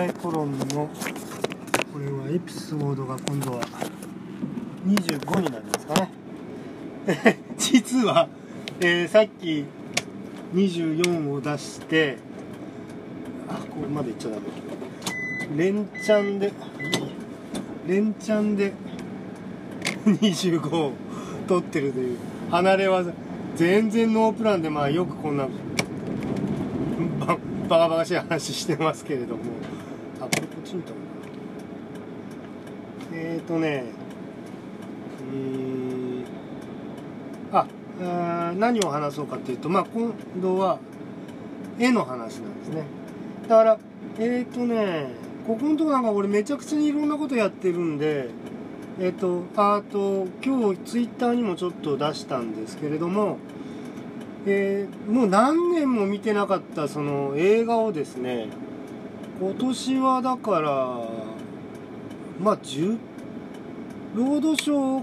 えー、備えトロンのこれはエピソードが今度は25になりますかね。実は、えーさっき24を出してあここまでいっちゃダメ。連チャンで連チャンで25を取ってるという離れ技。全然ノープランでまあよくこんなバカバカしい話してますけれども。ちにいたのかなえっ、ー、とねうーああ何を話そうかっていうとまあ今度は絵の話なんですね。だからえっ、ー、とねここのとこなんか俺めちゃくちゃにいろんなことやってるんでえっ、とあと今日ツイッターにもちょっと出したんですけれどもえーもう何年も見てなかったその映画をですね今年はだからまあ10ロードショ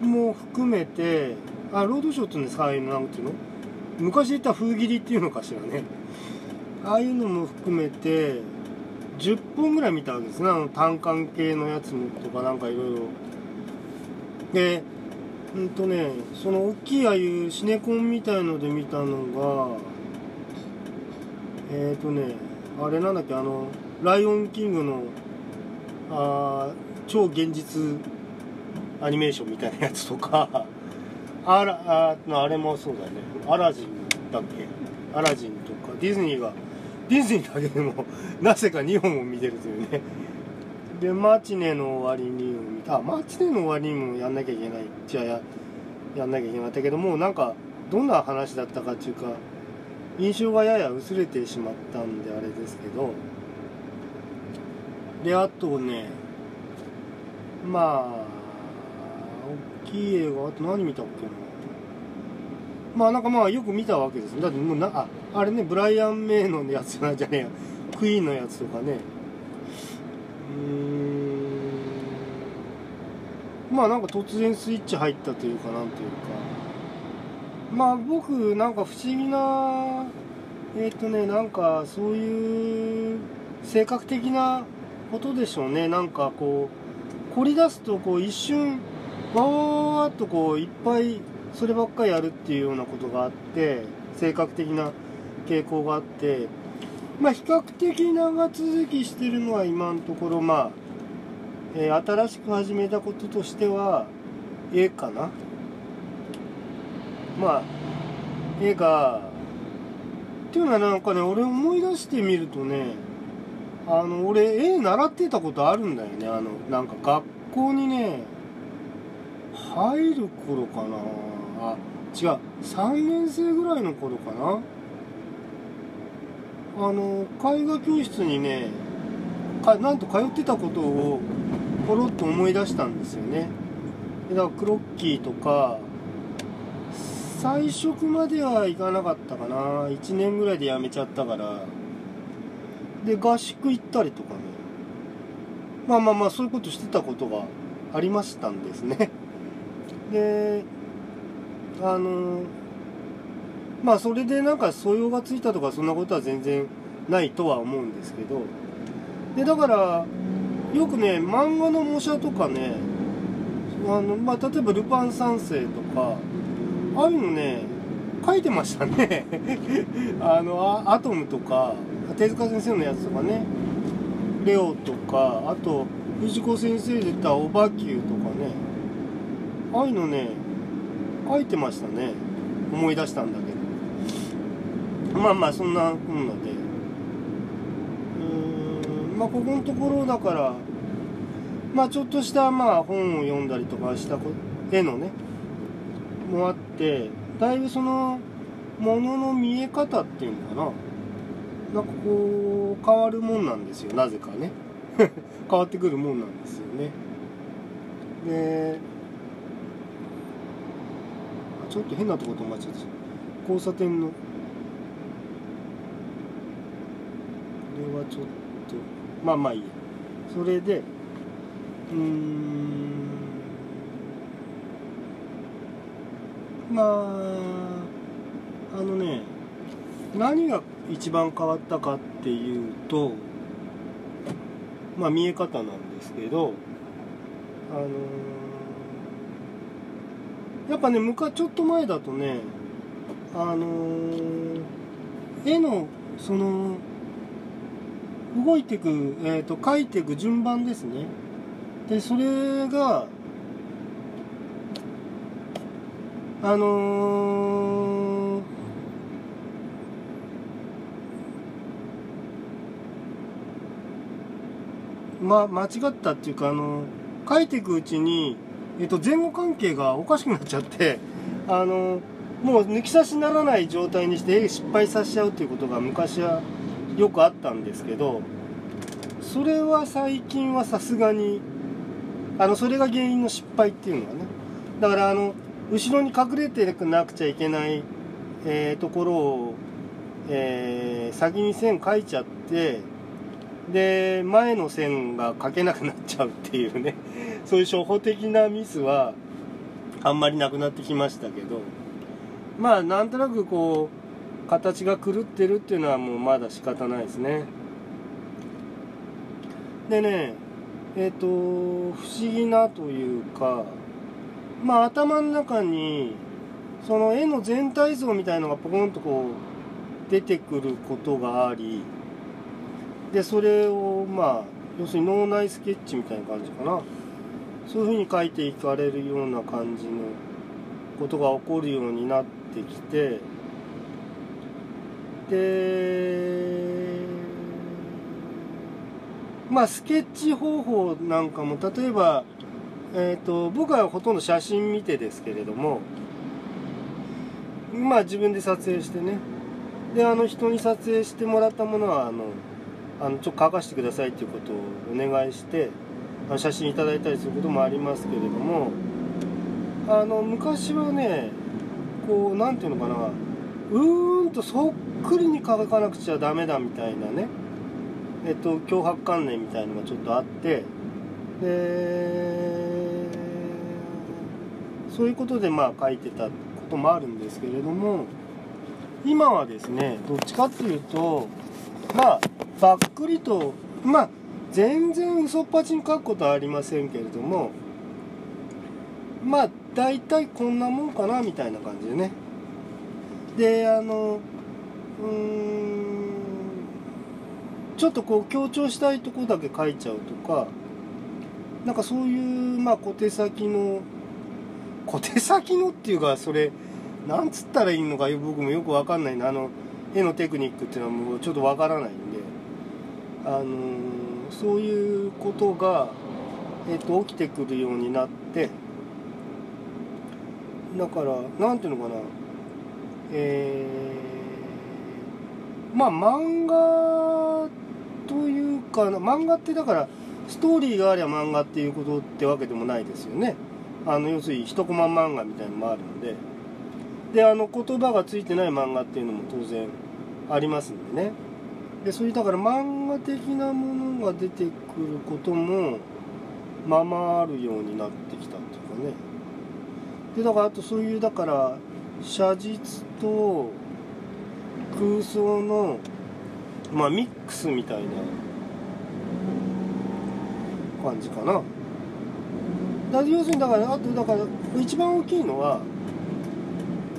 ーも含めてあロードショーって言うんですかああいうのなんていうの？昔言った封切りっていうのかしらね。ああいうのも含めて10本ぐらい見たわけですね。あの単管系のやつもとかなんかいろいろ。でうんとねその大きいああいうシネコンみたいので見たのがえっ、ー、とねあれなんだっけあの「ライオンキングの」あ超現実アニメーションみたいなやつとか。あらああれもそうだね。アラジンだっけ？アラジンとか。ディズニーがディズニーだけでも なぜか2本を見てるというね。でマチネの終わりにあマチネの終わりにもやんなきゃいけないじゃあややんなきゃいけなかったけどもなんかどんな話だったかっていうか印象がやや薄れてしまったんであれですけど。であとねまあ大きい映画あと何見たっけな。まあなんかまあよく見たわけですだってもうなああれねブライアン・メイのやつなんじゃねえや。クイーンのやつとかね。うーん。まあなんか突然スイッチ入ったというかなんというか。まあ僕なんか不思議なえっ、とねなんかそういう性格的なことでしょうね。なんかこう凝り出すとこう一瞬わーっとこういっぱいそればっかりやるっていうようなことがあって性格的な傾向があってまあ比較的長続きしてるのは今のところまあ、えー新しく始めたこととしては絵かな。まあ絵がっていうのはなんかね俺思い出してみるとねあの俺絵習ってたことあるんだよね。あのなんか学校にね入る頃かな。あ違う。3年生ぐらいの頃かな。あの絵画教室にねかなんと通ってたことをポロッと思い出したんですよね。だからクロッキーとか最初までは行かなかったかな。1年ぐらいで辞めちゃったから。で合宿行ったりとかねまあまあまあそういうことしてたことがありましたんですね。であのまあそれでなんか素養がついたとかそんなことは全然ないとは思うんですけど。でだからよくね漫画の模写とかねあの、まあ、例えば「ルパン三世」とかああいうのね書いてましたね。あのアトムとか手塚先生のやつとかね。レオとかあと藤子先生で言った「オバキュー」とかね。ああいうのね書いてましたね。思い出したんだけど。まあまあそんなこんなで。うーんまあここのところだからまあちょっとしたまあ本を読んだりとかしたこ絵のねもあってだいぶそのものの見え方っていうのかな。なんかこう変わるもんなんですよ。なぜかね。変わってくるもんなんですよね。でちょっと変なとこ止まっちゃった。交差点の。これはちょっと。まあまあいいや。それでうん。まああのね何が一番変わったかっていうとまあ見え方なんですけどあのー、やっぱね昔ちょっと前だとねあのー、絵のその動いていく、えーと、描いていく順番ですね。でそれがあのー、ま間違ったっていうかあの書いていくうちに、えっと、前後関係がおかしくなっちゃってあのもう抜き差しならない状態にして失敗させちゃうっていうことが昔はよくあったんですけどそれは最近はさすがにあのそれが原因の失敗っていうのはねだからあの後ろに隠れてなくちゃいけない、えー、ところを、えー、先に線書いちゃってで前の線が書けなくなっちゃうっていうね。そういう初歩的なミスはあんまりなくなってきましたけど。まあなんとなくこう形が狂ってるっていうのはもうまだ仕方ないですね。でねえっ、ー、と不思議なというかまあ頭の中にその絵の全体像みたいのがポコンとこう出てくることがありでそれをまあ要するに脳内スケッチみたいな感じかな。そういうふうに書いていかれるような感じのことが起こるようになってきてでまあスケッチ方法なんかも例えば、えーと、僕はほとんど写真見てですけれどもまあ自分で撮影してね。であの人に撮影してもらったものはあのあのちょっと書かせてくださいっていうことをお願いして写真いただいたりすることもありますけれどもあの昔はねこう何ていうのかなうーんとそっくりに書かなくちゃダメだみたいなねえっと脅迫観念みたいのがちょっとあってでそういうことでまあ書いてたこともあるんですけれども今はですねどっちかっていうとまあばっくりとまあ全然嘘っぱちに書くことはありませんけれどもまあ大体こんなもんかなみたいな感じでね。であのうーんちょっとこう強調したいとこだけ書いちゃうとかなんかそういうまあ小手先の小手先のっていうかそれなんつったらいいのか僕もよくわかんないな。あの絵のテクニックっていうのはもうちょっとわからないんで。あのそういうことが、えーと起きてくるようになって。だから何ていうのかな。えー、まあ漫画というか漫画ってだからストーリーがありゃ漫画っていうことってわけでもないですよね。あの要するに一コマ漫画みたいのもあるのでであの言葉がついてない漫画っていうのも当然ありますんでね。でそういうだから漫画的なものが出てくることもままあるようになってきたっていうかね。でだからあとそういうだから写実と空想のまあミックスみたいな感じかな。だ要するにだからあとだから一番大きいのは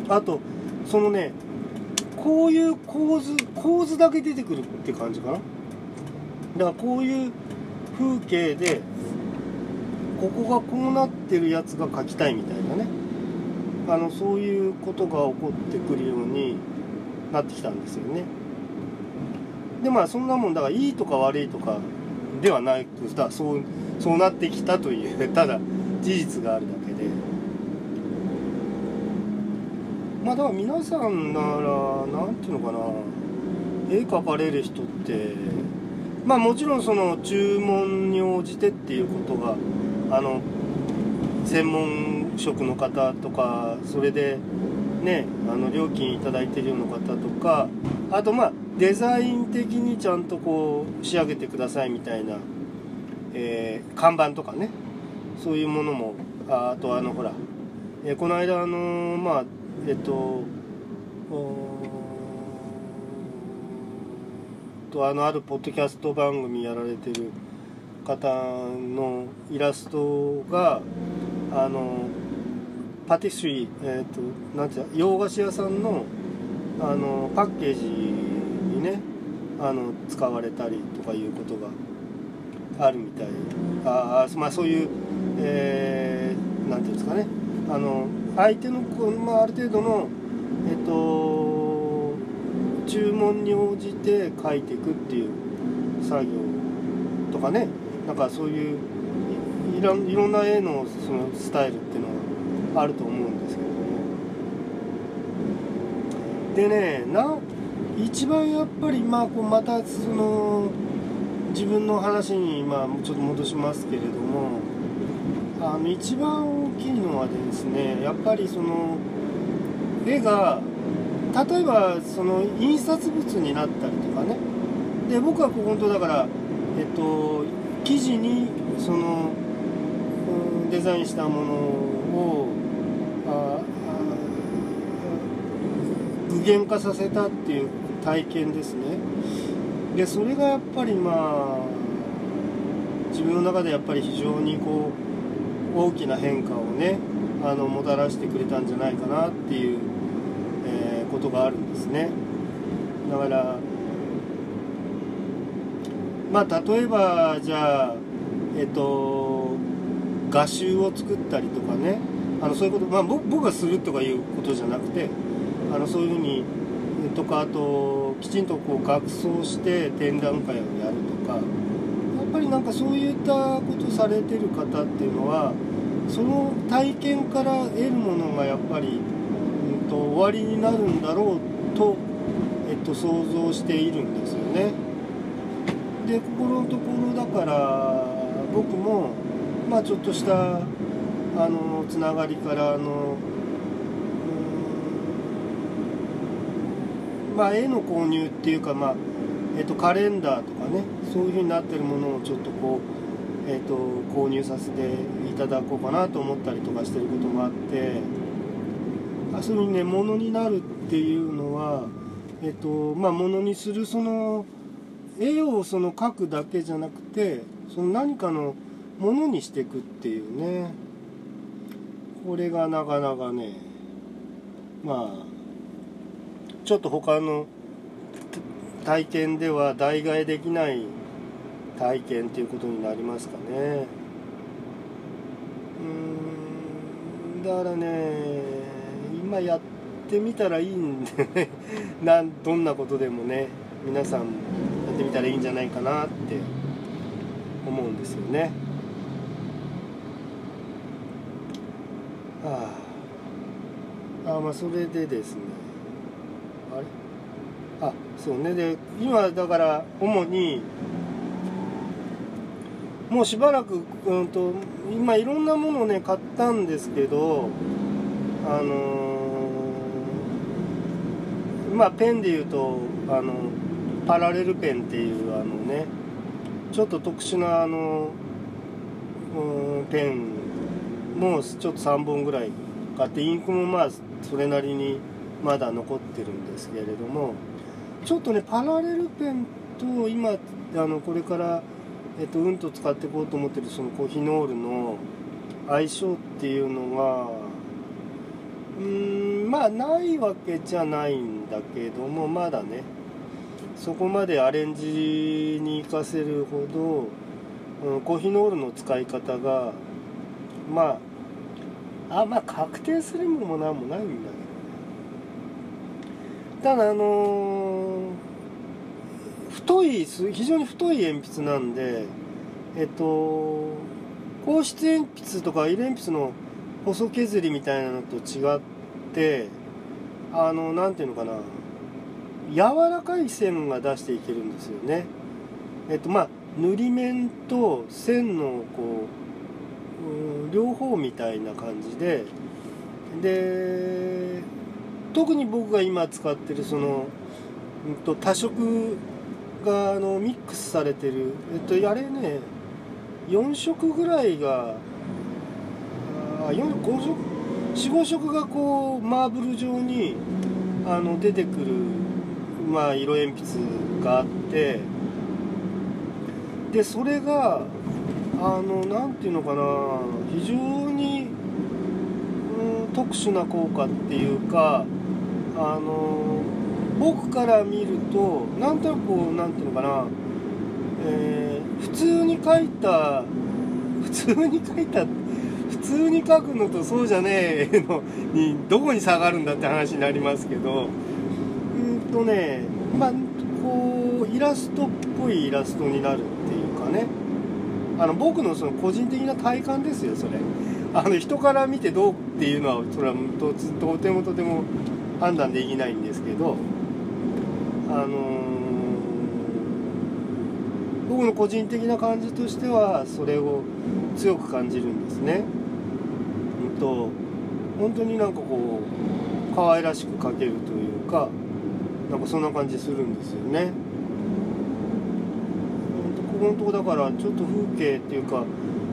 あとそのねこういう構図構図だけ出てくるって感じかな。だからこういう風景でここがこうなってるやつが描きたいみたいなね。あのそういうことが起こってくるようになってきたんですよね。でまあそんなもんだからいいとか悪いとかではないだそうそうなってきたというただ事実があるだけで。まあだから皆さんなら何ていうのかな。絵描かれる人ってまあもちろんその注文に応じてっていうことがあの専門職の方とかそれでねあの料金頂いてるような方とかあとまあデザイン的にちゃんとこう仕上げてくださいみたいな、えー、看板とかね。そういうものもああとあのほら、えー、この間あのまあえっととあのあるポッドキャスト番組やられてる方のイラストがあのパティスリー、えーと、なんていう洋菓子屋さんのあのパッケージにねあの使われたりとかいうことがあるみたい。あまあそういう、えー、なんていうんですかね。あの相手の、まあ、ある程度のえっ、と注文に応じて書いていくっていう作業とかね。なんかそういういろいろんな絵のそのスタイルっていうのはあると思うんですけどね。でねな一番やっぱりまあこうまたその自分の話にまあちょっと戻しますけれども。あの一番大きいのはですねやっぱりその絵が例えばその印刷物になったりとかね。で僕は本当だからえっと生地にそのデザインしたものを具現化させたっていう体験ですね。でそれがやっぱりまあ自分の中でやっぱり非常にこう大きな変化をねあのもたらしてくれたんじゃないかなっていう、えー、ことがあるんですね。だからまあ例えばじゃあえっと画集を作ったりとかねあのそういうこと、まあ、僕がするとかいうことじゃなくてあのそういうふうにとかあときちんとこう学装して展覧会をやるとかりなんかそういったことされてる方っていうのはその体験から得るものがやっぱり、うん、と終わりになるんだろうと、えっと、想像しているんですよね。でここのところだから僕もまあちょっとしたあのつながりからあのまあ、絵の購入っていうか、まあえー、とカレンダーとかねそういうふうになってるものをちょっとこう、えー、と購入させていただこうかなと思ったりとかしてることもあってあそういうふうにねものになるっていうのはえっ、ー、とまあものにするその絵をその描くだけじゃなくてその何かのものにしていくっていうね。これがなかなかねまあちょっと他の体験では代替えできない体験っていうことになりますかね。うんだからね今やってみたらいいんでね。なんどんなことでもね皆さんやってみたらいいんじゃないかなって思うんですよね。ああ。あまあそれでですね。あれ？あそうね。で今だから主にもうしばらく、うんと、今いろんなものをね買ったんですけどあのー、まあペンでいうとあのパラレルペンっていうあのねちょっと特殊なあの、うん、ペンもちょっと3本ぐらい買ってインクもまあそれなりにまだ残ってるんですけれどもちょっとねパラレルペンと今あのこれから、えっと、うんと使っていこうと思ってるそのコヒノールの相性っていうのがうーんまあないわけじゃないんだけどもまだねそこまでアレンジに活かせるほど、うん、コヒノールの使い方がまああまあ確定するものも何もないんだただあの、太い非常に太い鉛筆なんでえっと硬質鉛筆とか色鉛筆の細削りみたいなのと違ってあの何ていうのかな柔らかい線が出していけるんですよね。えっとまあ塗り面と線のこ、う両方みたいな感じでで特に僕が今使ってるその、うんと、多色があのミックスされてる。えっとあれね4色ぐらいがあ4 5色？45色がこうマーブル状にあの出てくるまあ、色鉛筆があってでそれがあの何て言うのかな非常に、うん、特殊な効果っていうかあの僕から見るとなんとなくこう何て言うのかな、えー、普通に書いた普通に書いた普通に書くのとそうじゃねえのにどこに差がるんだって話になりますけどうんとねまあこうイラストっぽいイラストになるっていうかね。あの僕のその個人的な体感ですよそれ。あの人から見てどうっていうのはそれはとてもとても判断できないんですけどあのー、僕の個人的な感じとしてはそれを強く感じるんですね。うんと本当になんかこう可愛らしく描けるというかなんかそんな感じするんですよね。ここのとこだからちょっと風景っていうか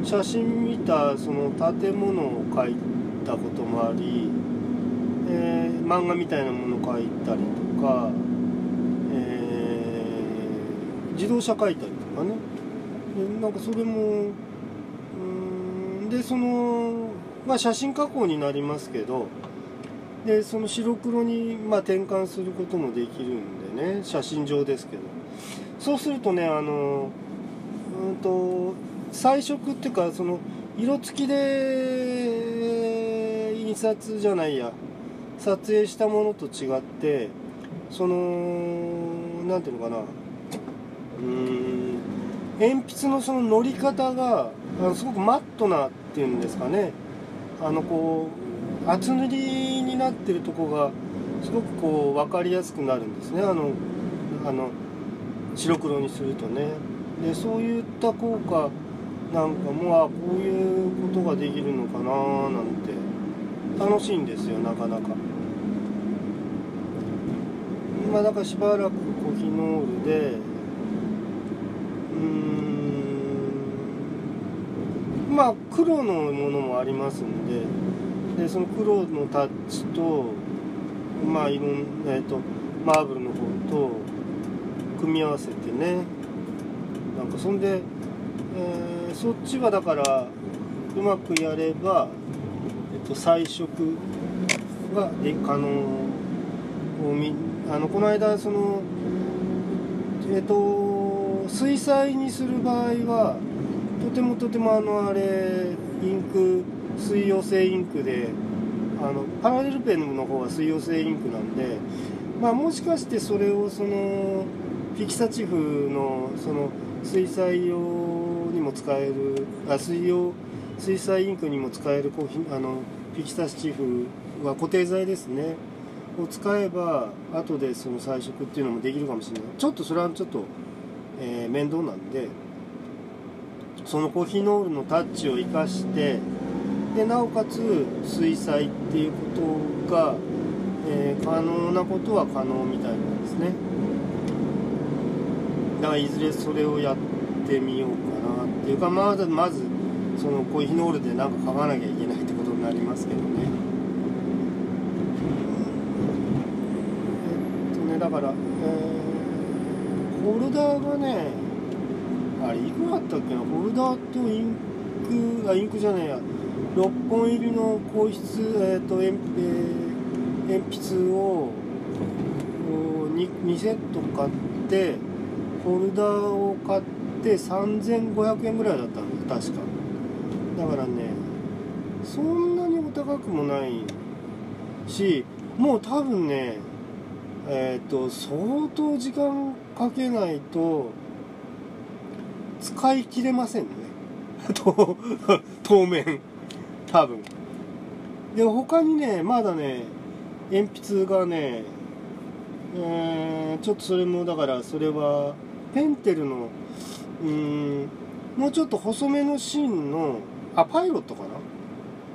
写真見たその建物を描いたこともあり、えー、漫画みたいなものを描いたりとか、えー、自動車描いたりとかね。でなんかそれもうんでそのまあ写真加工になりますけどでその白黒にまあ転換することもできるんでね。写真上ですけど。そうするとねあのうんと彩色っていうかその色付きで印刷じゃないや。撮影したものと違ってその何ていうのかな。うん鉛筆のその乗り方がすごくマットなっていうんですかね。あのこう厚塗りになってるとこがすごくこう分かりやすくなるんですね。あのあの白黒にするとね。でそういった効果なんかもあこういうことができるのかななんて。楽しいんですよなかなか。まあだかしばらくコヒノールでうんまあ黒のものもありますんででその黒のタッチとまあいろんえっ、とマーブルの方と組み合わせてねなんかそんで、えー、そっちはだからうまくやれば、えっと、彩色が可能を見あのこの間そのえっと水彩にする場合はとてもとてもあのあれインク水溶性インクであのパラレルペンの方は水溶性インクなんでまあもしかしてそれをそのフィキサチフのその水彩用にも使えるあ水用水彩インクにも使えるコーヒーあのピキサチフは固定剤ですね。を使えば後でその彩色っていうのもできるかもしれない。ちょっとそれはちょっと、えー、面倒なんでそのコーヒーノールのタッチを生かしてでなおかつ水彩っていうことが、えー、可能なことは可能みたいなんですね。だからいずれそれをやってみようかなっていうかまずまずそのコイヒーノールで何か書かなきゃいけないってことになりますけどねえっとねだから、えー、ホルダーがねあれいくらだったっけなホルダーとインクあインクじゃねえや。6本入りの硬質、えーと鉛えー、鉛筆を 2, 2セット買ってフォルダーを買って3500円ぐらいだったんです確か。だからねそんなにお高くもないしもう多分ねえっ、ー、と相当時間かけないと使い切れませんね。当面。多分。で他にねまだね鉛筆がねえー、ちょっとそれもだからそれはペンテルのうんもうちょっと細めの芯のあパイロットかな？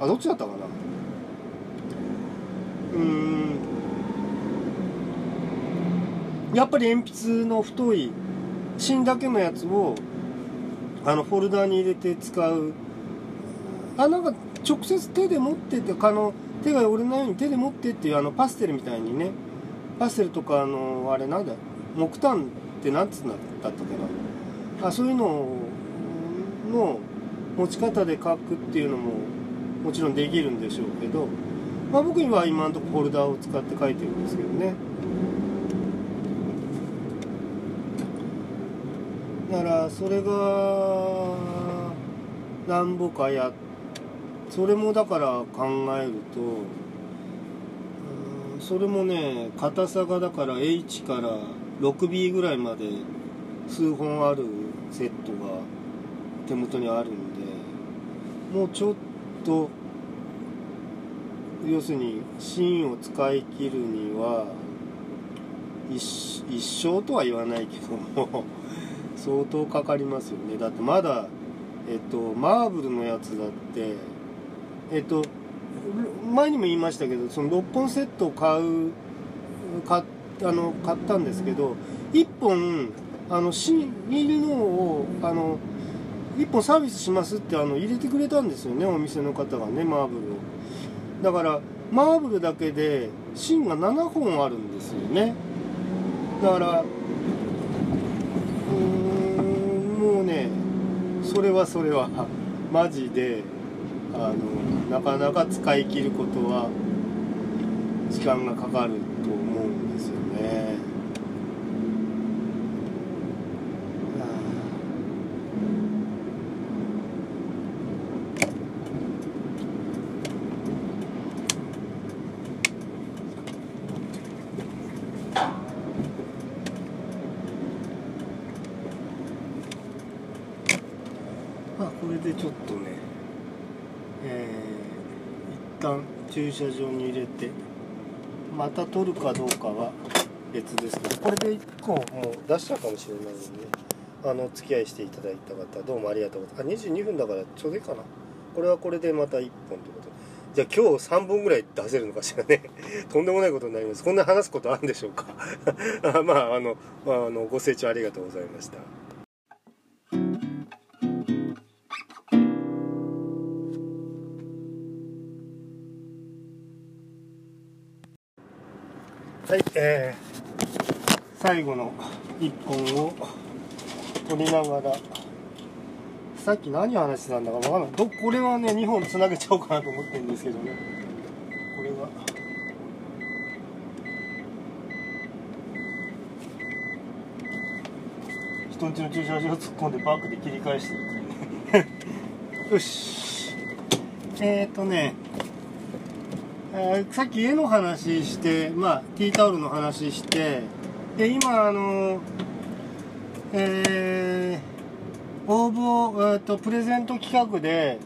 あどっちだったかな？うん。やっぱり鉛筆の太い芯だけのやつをあのフォルダーに入れて使う。あなんか直接手で持っててあの手が折れないように手で持ってっていうあのパステルみたいにね。パステルとかあのあれなんだ？木炭って何つうんだったっけな？あそういうのの持ち方で書くっていうのももちろんできるんでしょうけど、まあ、僕には今のとこフォルダーを使って書いてるんですけどね。だからそれがなんぼかやそれもだから考えるとそれもね硬さがだから H から 6B ぐらいまで数本あるセットが手元にあるんでもうちょっと要するに芯を使い切るには一一生とは言わないけども相当かかりますよね。だってまだえっとマーブルのやつだってえっと前にも言いましたけどその6本セットを買う買あの買ったんですけど1本あの新入りのをあの1本サービスしますってあの入れてくれたんですよねお店の方がねマーブルを。だからマーブルだけで芯が7本あるんですよね。だからうーんもうねそれはそれは。マジであのなかなか使い切ることは時間がかかると思うんですよね。ちょっとねえー、一旦駐車場に入れてまた取るかどうかは別ですけどこれで1個もう出したかもしれないので、ね、あの付き合いしていただいた方どうもありがとうございます。あ22分だからちょうどいいかな。これはこれでまた1本ということ。じゃあ今日3本ぐらい出せるのかしらね。とんでもないことになります。こんな話すことあるんでしょうか。まああの、ま、あのご清聴ありがとうございました。1本を取りながら。さっき何話してたんだか分からない。どこれはね2本つなげちゃおうかなと思ってるんですけどね。これは。人んちの駐車場突っ込んでバックで切り返してるっていうね。よし。えっ、とね。えー、さっき絵の話して、まあ、ティータオルの話してで今あのえー、応募、えーと、プレゼント企画で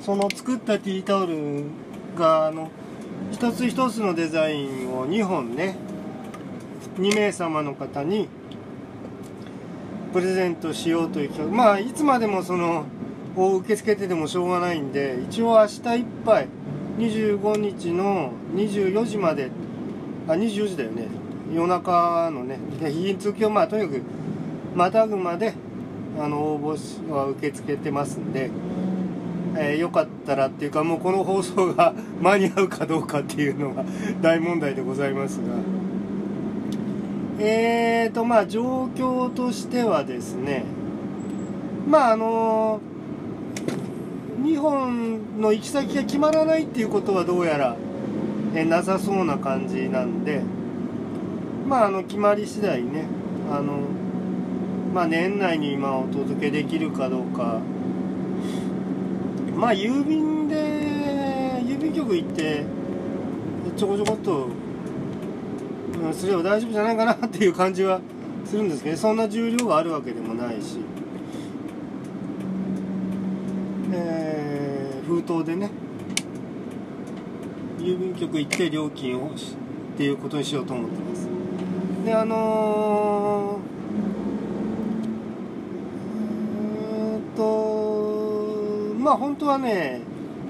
その作ったティータオルがあの一つ一つのデザインを2本ね2名様の方にプレゼントしようという企画。まあいつまでもそのを受け付けててもしょうがないんで一応明日いっぱい25日の24時まであ24時だよね。夜中のね日付きをまあとにかくまたぐまであの応募は受け付けてますんで、えー、よかったらっていうかもうこの放送が 間に合うかどうかっていうのが 大問題でございますが。えーとまあ状況としてはですねまああのー2本の行き先が決まらないっていうことはどうやら、えなさそうな感じなんでまああの決まり次第ねあのまあ年内に今お届けできるかどうか。まあ郵便で郵便局行ってちょこちょこっとうんすれば大丈夫じゃないかなっていう感じはするんですけど、そんな重量があるわけでもないし。えー、封筒でね郵便局行って料金をっていうことにしようと思ってます。であのー、えー、っとまあ本当はね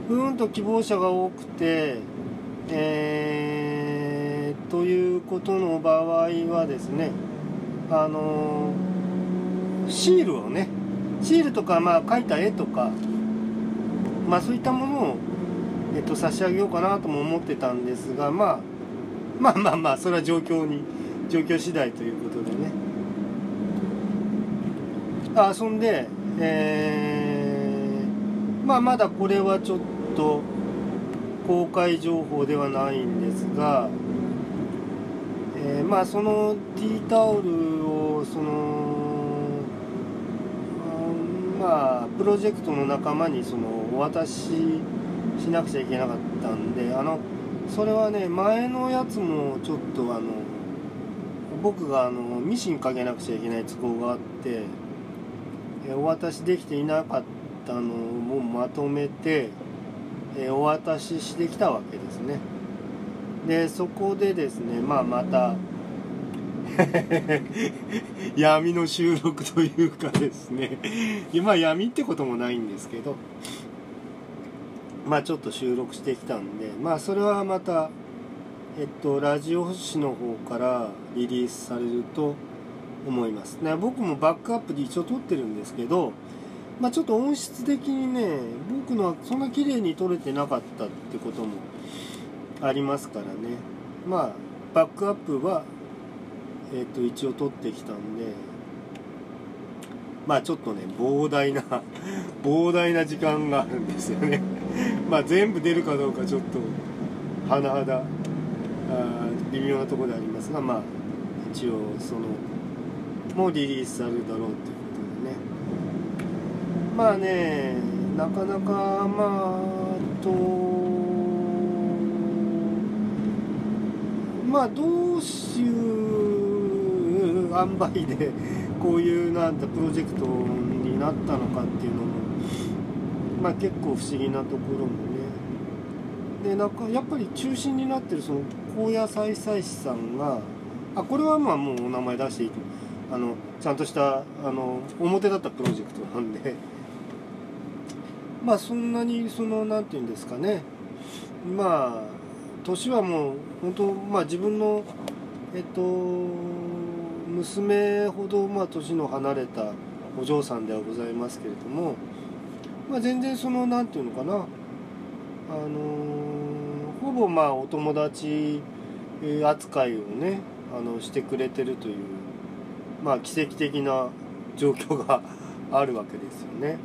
うんと希望者が多くてえー、ということの場合はですねあのー、シールをねシールとかまあ描いた絵とかまあそういったものを、えっと、差し上げようかなとも思ってたんですがまあまあまあまあそれは状況に状況次第ということでね。あそんでえー、まあまだこれはちょっと公開情報ではないんですが、えー、まあそのティータオルをそのまあプロジェクトの仲間にそのお渡ししなくちゃいけなかったんであのそれはね前のやつもちょっとあの僕があのミシンかけなくちゃいけない都合があってえお渡しできていなかったのをまとめてえお渡ししてきたわけですね。でそこでですねまあまた 闇の収録というかですね。まあ闇ってこともないんですけどまあちょっと収録してきたんでまあそれはまたえっとラジオ星の方からリリースされると思います。ね僕もバックアップで一応撮ってるんですけどまあちょっと音質的にね僕のはそんな綺麗に撮れてなかったってこともありますからね。まあバックアップはえっ、と一応撮ってきたんでまあちょっとね膨大な 膨大な時間があるんですよね。まあ全部出るかどうかちょっと甚だあ微妙なところでありますがまあ一応そのもリリースされるだろうっていうことでね。まあねなかなかまあとまあどうしいう塩梅でこういうなんだプロジェクトになったのかっていうのもまあ結構不思議なところもね。でなんかやっぱり中心になってるその高野菜祭司さんがあこれはまあもうお名前出していいあのちゃんとしたあの表だったプロジェクトなんで。まあそんなにその何て言うんですかね。まあ年はもう本当まあ自分のえっと娘ほどまあ年の離れたお嬢さんではございますけれども、まあ、全然その何て言うのかな。あのぼまあお友達扱いをねあのしてくれてるというまあ奇跡的な状況が あるわけですよね。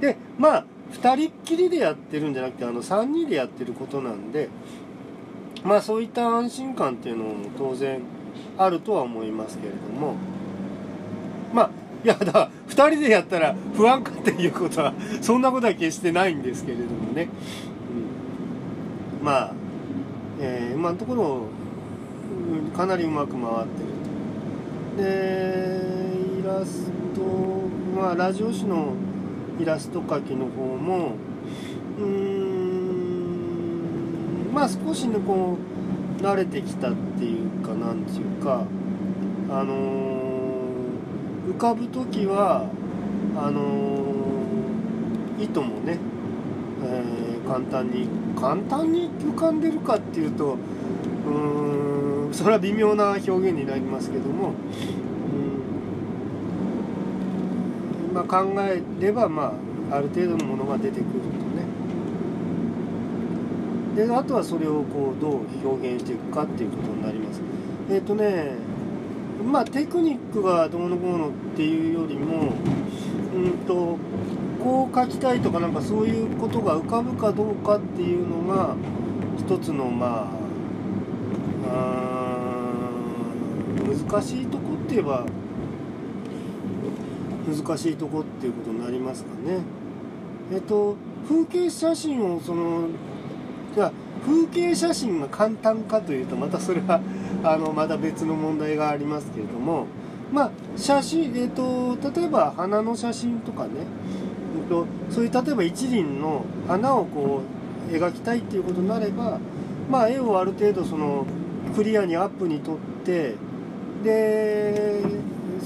でまあ2人っきりでやってるんじゃなくてあの3人でやってることなんでまあそういった安心感っていうのも当然あるとは思いますけれどもまあいやだから2人でやったら不安かっていうことはそんなことは決してないんですけれどもね、まあ、えー、今のところかなりうまく回ってると。でイラストまあラジオ誌のイラスト描きの方もうんまあ少しねこう慣れてきたっていうかなんていうかあのー、浮かぶ時はあのー、糸もね、えー、簡単に簡単に浮かんでるかっていうとうーんそれは微妙な表現になりますけども、うんまあ、考えればまあある程度のものが出てくるとね。であとはそれをこうどう表現していくかっていうことになります。えっ、ー、とねまあテクニックがどうのこうのっていうよりもうんとこう書きたいとかなんかそういうことが浮かぶかどうかっていうのが一つのまあ難しいとこって言えば難しいとこっていうことになりますかね。えっと風景写真をそのじゃあ風景写真が簡単かというとまたそれは あのまた別の問題がありますけれどもまあ写真えっ、と例えば花の写真とかね、と、そういう例えば一輪の花をこう描きたいっていうことになればまあ絵をある程度そのクリアにアップに撮ってで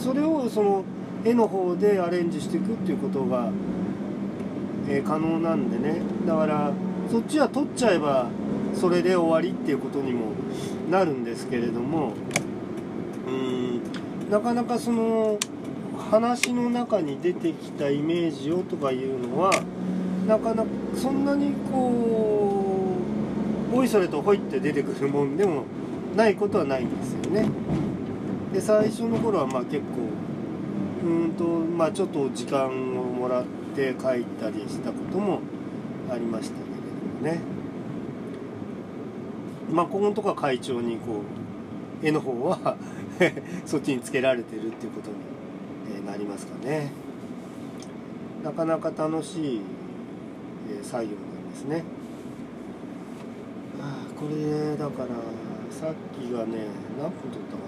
それをその絵の方でアレンジしていくっていうことが、えー、可能なんでね。だからそっちは取っちゃえばそれで終わりっていうことにもなるんですけれどもうんなかなかその話の中に出てきたイメージをとかいうのはなかなかそんなにこうおいそれとほいって出てくるもんでもないことはないんですよね。で最初の頃はまあ結構うんとまあちょっと時間をもらって書いたりしたこともありましたけれどもね。まあここのとこは会長にこう絵の方は そっちにつけられてるっていうことになりますかね。なかなか楽しい作業なんですね。あこれねだからさっきがね何分撮ったか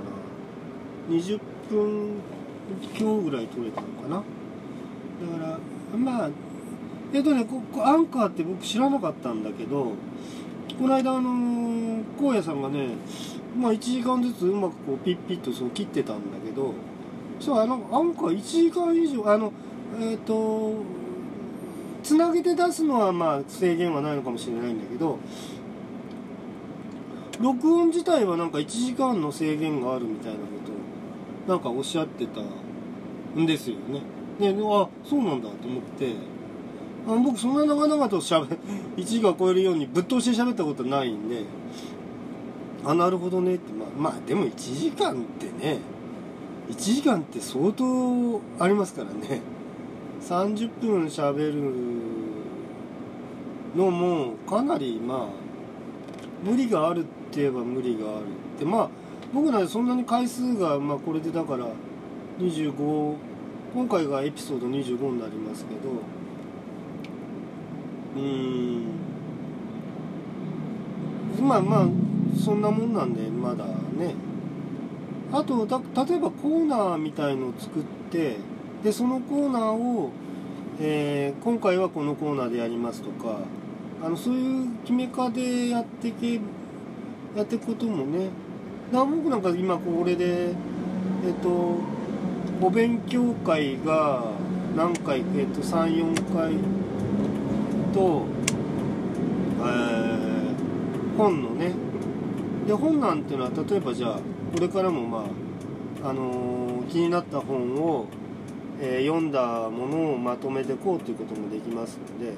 な。20分今日ぐらい撮れたのかな。だからまあえっとねここアンカーって僕知らなかったんだけどこの間あの荒野さんがねまあ1時間ずつうまくこうピッピッとそう切ってたんだけどそうあのアンカー1時間以上あのえっ、ー、とつなげて出すのはまあ制限はないのかもしれないんだけど録音自体はなんか1時間の制限があるみたいなことをなんかおっしゃってたんですよね。で、あ、そうなんだと思って、あ僕そんな長々としゃべ、1時間超えるようにぶっ通して喋ったことないんで、あ、なるほどねって、まあ、まあでも1時間ってね、1時間って相当ありますからね。30分喋るのもかなりまあ無理があるって言えば無理があるって。まあ僕らそんなに回数がまあこれでだから25今回がエピソード25になりますけど。うん。まあまあそんなもんなんでまだね。あと例えばコーナーみたいのを作ってでそのコーナーを、えー、今回はこのコーナーでやりますとかあのそういう決めかでやってけやっていくこともねだ僕なんか今これでえっ、とお勉強会が何回えっ、と34回と、えー、本のね。で本なんていうのは例えばじゃあこれからもまああのー、気になった本をえー、読んだものをまとめてこうということもできますので、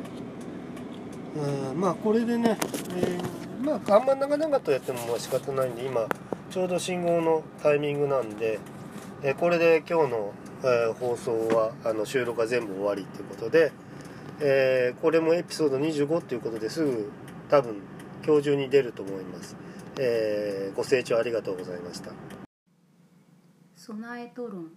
えー、まあこれでね、え、まああんま長々とやってももう仕方ないんで今ちょうど信号のタイミングなんで、えこれで今日の、え放送はあの収録が全部終わりということで、えこれもエピソード25ということですぐ多分今日中に出ると思います、えー、ご清聴ありがとうございました。備えと論